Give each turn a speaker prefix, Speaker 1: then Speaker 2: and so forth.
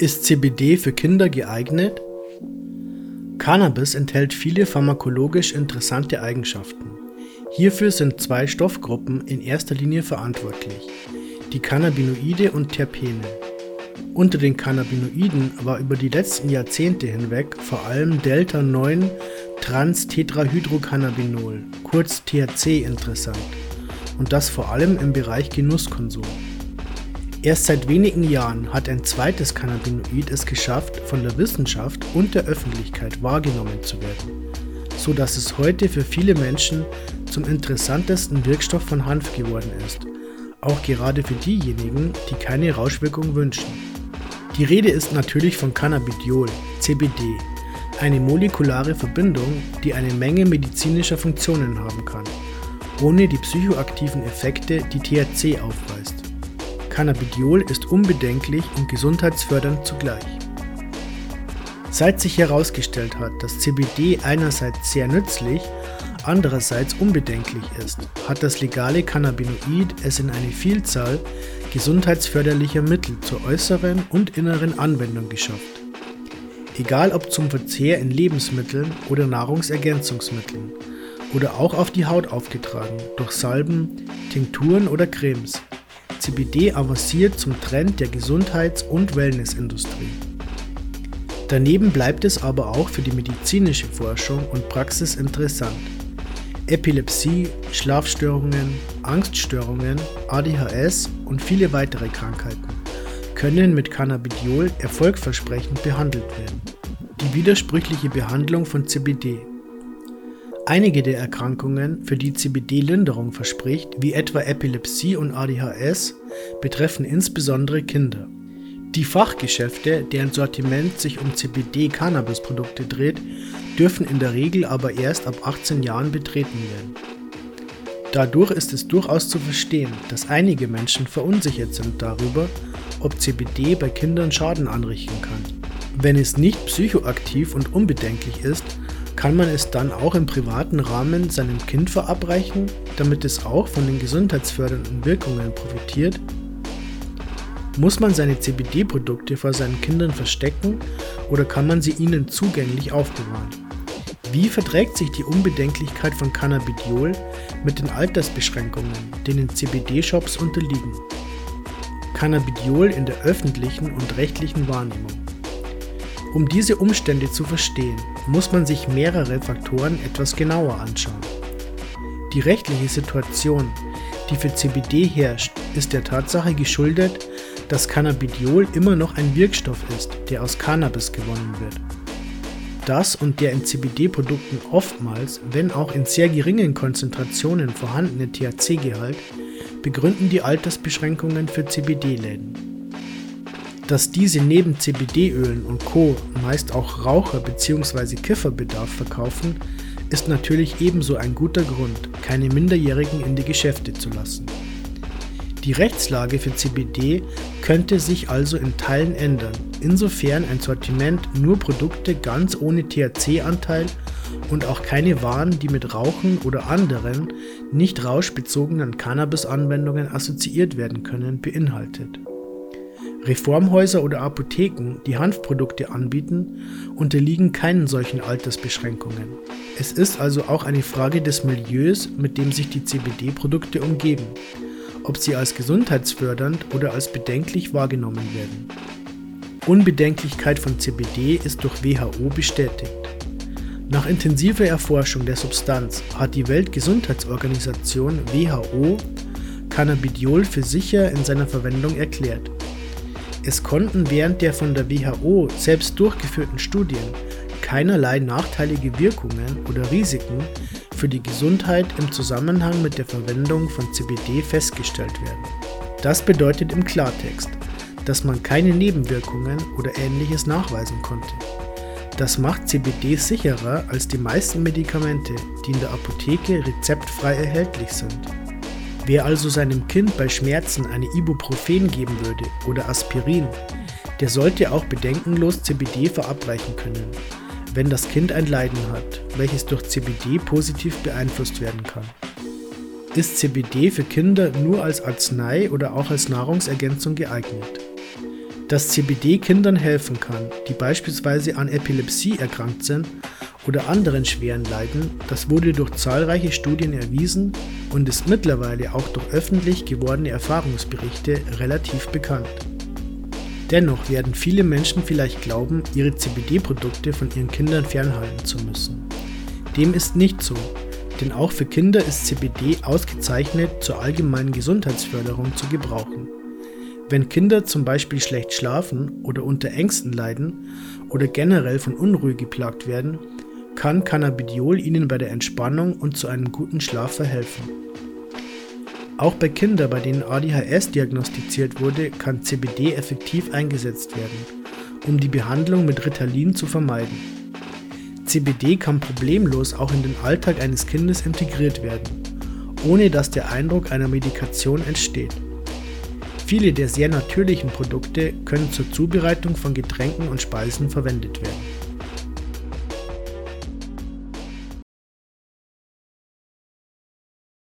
Speaker 1: Ist CBD für Kinder geeignet? Cannabis enthält viele pharmakologisch interessante Eigenschaften. Hierfür sind zwei Stoffgruppen in erster Linie verantwortlich, die Cannabinoide und Terpene. Unter den Cannabinoiden war über die letzten Jahrzehnte hinweg vor allem Delta-9-Trans-Tetrahydrocannabinol, kurz THC, interessant und das vor allem im Bereich Genusskonsum. Erst seit wenigen Jahren hat ein zweites Cannabinoid es geschafft, von der Wissenschaft und der Öffentlichkeit wahrgenommen zu werden, so dass es heute für viele Menschen zum interessantesten Wirkstoff von Hanf geworden ist, auch gerade für diejenigen, die keine Rauschwirkung wünschen. Die Rede ist natürlich von Cannabidiol, CBD, eine molekulare Verbindung, die eine Menge medizinischer Funktionen haben kann, ohne die psychoaktiven Effekte, die THC aufweist. Cannabidiol ist unbedenklich und gesundheitsfördernd zugleich. Seit sich herausgestellt hat, dass CBD einerseits sehr nützlich, andererseits unbedenklich ist, hat das legale Cannabinoid es in eine Vielzahl gesundheitsförderlicher Mittel zur äußeren und inneren Anwendung geschafft. Egal ob zum Verzehr in Lebensmitteln oder Nahrungsergänzungsmitteln oder auch auf die Haut aufgetragen durch Salben, Tinkturen oder Cremes. CBD avanciert zum Trend der Gesundheits- und Wellnessindustrie. Daneben bleibt es aber auch für die medizinische Forschung und Praxis interessant. Epilepsie, Schlafstörungen, Angststörungen, ADHS und viele weitere Krankheiten können mit Cannabidiol erfolgversprechend behandelt werden. Die widersprüchliche Behandlung von CBD Einige der Erkrankungen, für die CBD Linderung verspricht, wie etwa Epilepsie und ADHS, betreffen insbesondere Kinder. Die Fachgeschäfte, deren Sortiment sich um CBD-Cannabis-Produkte dreht, dürfen in der Regel aber erst ab 18 Jahren betreten werden. Dadurch ist es durchaus zu verstehen, dass einige Menschen verunsichert sind darüber, ob CBD bei Kindern Schaden anrichten kann. Wenn es nicht psychoaktiv und unbedenklich ist, kann man es dann auch im privaten Rahmen seinem Kind verabreichen, damit es auch von den gesundheitsfördernden Wirkungen profitiert? Muss man seine CBD-Produkte vor seinen Kindern verstecken oder kann man sie ihnen zugänglich aufbewahren? Wie verträgt sich die Unbedenklichkeit von Cannabidiol mit den Altersbeschränkungen, denen CBD-Shops unterliegen? Cannabidiol in der öffentlichen und rechtlichen Wahrnehmung. Um diese Umstände zu verstehen, muss man sich mehrere Faktoren etwas genauer anschauen. Die rechtliche Situation, die für CBD herrscht, ist der Tatsache geschuldet, dass Cannabidiol immer noch ein Wirkstoff ist, der aus Cannabis gewonnen wird. Das und der in CBD-Produkten oftmals, wenn auch in sehr geringen Konzentrationen vorhandene THC-Gehalt begründen die Altersbeschränkungen für CBD-Läden. Dass diese neben CBD-Ölen und Co. meist auch Raucher- bzw. Kifferbedarf verkaufen, ist natürlich ebenso ein guter Grund, keine Minderjährigen in die Geschäfte zu lassen. Die Rechtslage für CBD könnte sich also in Teilen ändern, insofern ein Sortiment nur Produkte ganz ohne THC-Anteil und auch keine Waren, die mit Rauchen oder anderen nicht rauschbezogenen Cannabis-Anwendungen assoziiert werden können, beinhaltet. Reformhäuser oder Apotheken, die Hanfprodukte anbieten, unterliegen keinen solchen Altersbeschränkungen. Es ist also auch eine Frage des Milieus, mit dem sich die CBD-Produkte umgeben, ob sie als gesundheitsfördernd oder als bedenklich wahrgenommen werden. Unbedenklichkeit von CBD ist durch WHO bestätigt. Nach intensiver Erforschung der Substanz hat die Weltgesundheitsorganisation WHO Cannabidiol für sicher in seiner Verwendung erklärt. Es konnten während der von der WHO selbst durchgeführten Studien keinerlei nachteilige Wirkungen oder Risiken für die Gesundheit im Zusammenhang mit der Verwendung von CBD festgestellt werden. Das bedeutet im Klartext, dass man keine Nebenwirkungen oder ähnliches nachweisen konnte. Das macht CBD sicherer als die meisten Medikamente, die in der Apotheke rezeptfrei erhältlich sind. Wer also seinem Kind bei Schmerzen eine Ibuprofen geben würde oder Aspirin, der sollte auch bedenkenlos CBD verabreichen können, wenn das Kind ein Leiden hat, welches durch CBD positiv beeinflusst werden kann. Ist CBD für Kinder nur als Arznei oder auch als Nahrungsergänzung geeignet? Dass CBD Kindern helfen kann, die beispielsweise an Epilepsie erkrankt sind oder anderen schweren Leiden, das wurde durch zahlreiche Studien erwiesen und ist mittlerweile auch durch öffentlich gewordene Erfahrungsberichte relativ bekannt. Dennoch werden viele Menschen vielleicht glauben, ihre CBD-Produkte von ihren Kindern fernhalten zu müssen. Dem ist nicht so, denn auch für Kinder ist CBD ausgezeichnet zur allgemeinen Gesundheitsförderung zu gebrauchen. Wenn Kinder zum Beispiel schlecht schlafen oder unter Ängsten leiden oder generell von Unruhe geplagt werden, kann Cannabidiol ihnen bei der Entspannung und zu einem guten Schlaf verhelfen. Auch bei Kindern, bei denen ADHS diagnostiziert wurde, kann CBD effektiv eingesetzt werden, um die Behandlung mit Ritalin zu vermeiden. CBD kann problemlos auch in den Alltag eines Kindes integriert werden, ohne dass der Eindruck einer Medikation entsteht. Viele der sehr natürlichen Produkte können zur Zubereitung von Getränken und Speisen verwendet werden.